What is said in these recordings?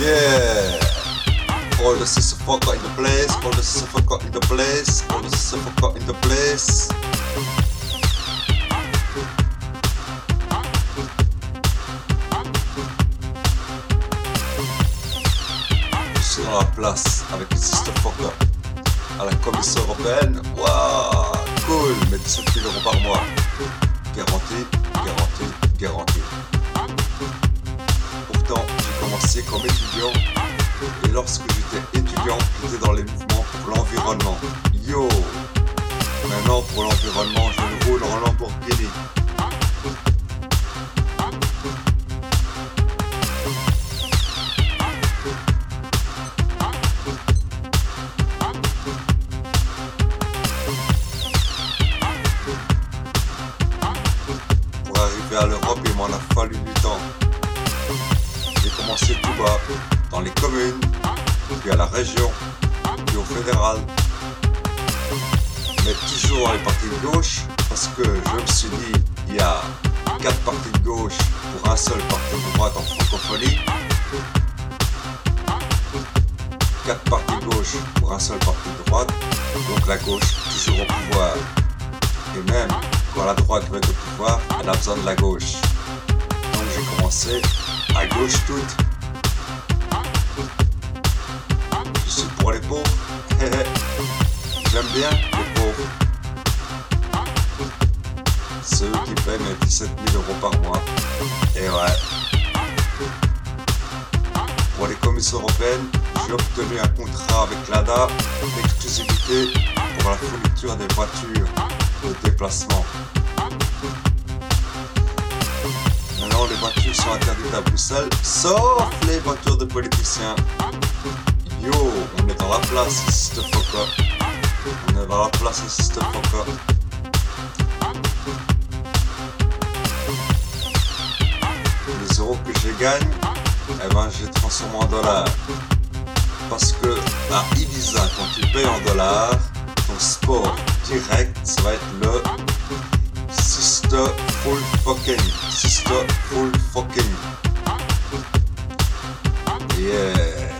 Yeah! All the sister fucker in the place, all the sister fucker in the place, all the sister fucker in the place. Je suis dans la place avec les sister fucker à la commission européenne. Waouh! Cool! Mais 17 000 euros par mois. Garanti, garanti, garanti. Commencé comme étudiant et lorsque j'étais étudiant, j'étais dans les mouvements pour l'environnement. Yo Maintenant, pour l'environnement, je roule en Lamborghini. Pour arriver à l'Europe, il m'en a fallu du temps. J'ai commencé tout bas, dans les communes, puis à la région, puis au fédéral. Mais toujours les partis de gauche, parce que je me suis dit, il y a quatre partis de gauche pour un seul parti de droite en francophonie. Quatre partis de gauche pour un seul parti de droite, donc la gauche toujours au pouvoir. Et même quand la droite veut être au pouvoir, elle a besoin de la gauche. Donc j'ai commencé à gauche toute. Je suis pour les pauvres. J'aime bien les pauvres. Ceux qui payent mes 17 000 euros par mois. Et ouais. Pour les commissions européennes, j'ai obtenu un contrat avec l'ADA d'exclusivité pour la fourniture des voitures de déplacement. Maintenant, les voitures sont interdites à Bruxelles, sauf les voitures de politiciens. Yo, on est dans la place, Sister Foca. On est dans la place, Sister Foca. Les euros que je gagne, eh ben, je les transforme en dollars. Parce que à Ibiza, quand tu payes en dollars, ton sport direct, ça va être le Sister Full Fucking. Sister Full Fucking. Yeah.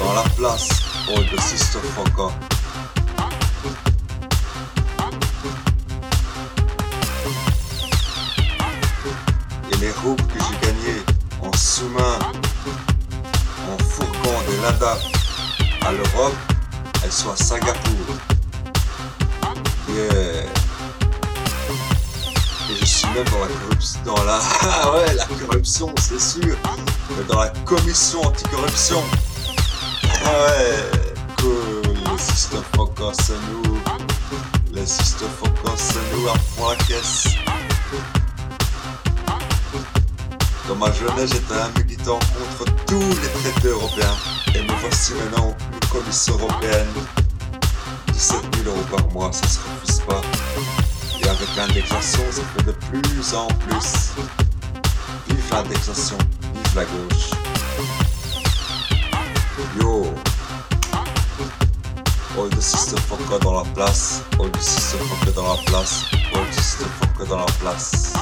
Dans la place, all the Sister Fucker. Et les roupes que j'ai gagnées en sous-main, en fourgant des Lada à l'Europe, elles sont à Singapour. Yeah. Je suis même dans la corruption, dans la, ah ouais, la corruption, c'est sûr, dans la commission anticorruption. Ah ouais, cool, les sister focus, c'est nous, les sister focus, c'est nous à fond la caisse. Dans ma jeunesse, j'étais un militant contre tous les traités européens. Et me voici maintenant une commission européenne. 17 000 euros par mois, ça se refuse pas. Avec l'indexation, ça fait de plus en plus. Vive l'indexation, vive la gauche. Yo All the sister fucker dans la place, all the sister fucker dans la place, all the sister fucker dans la place.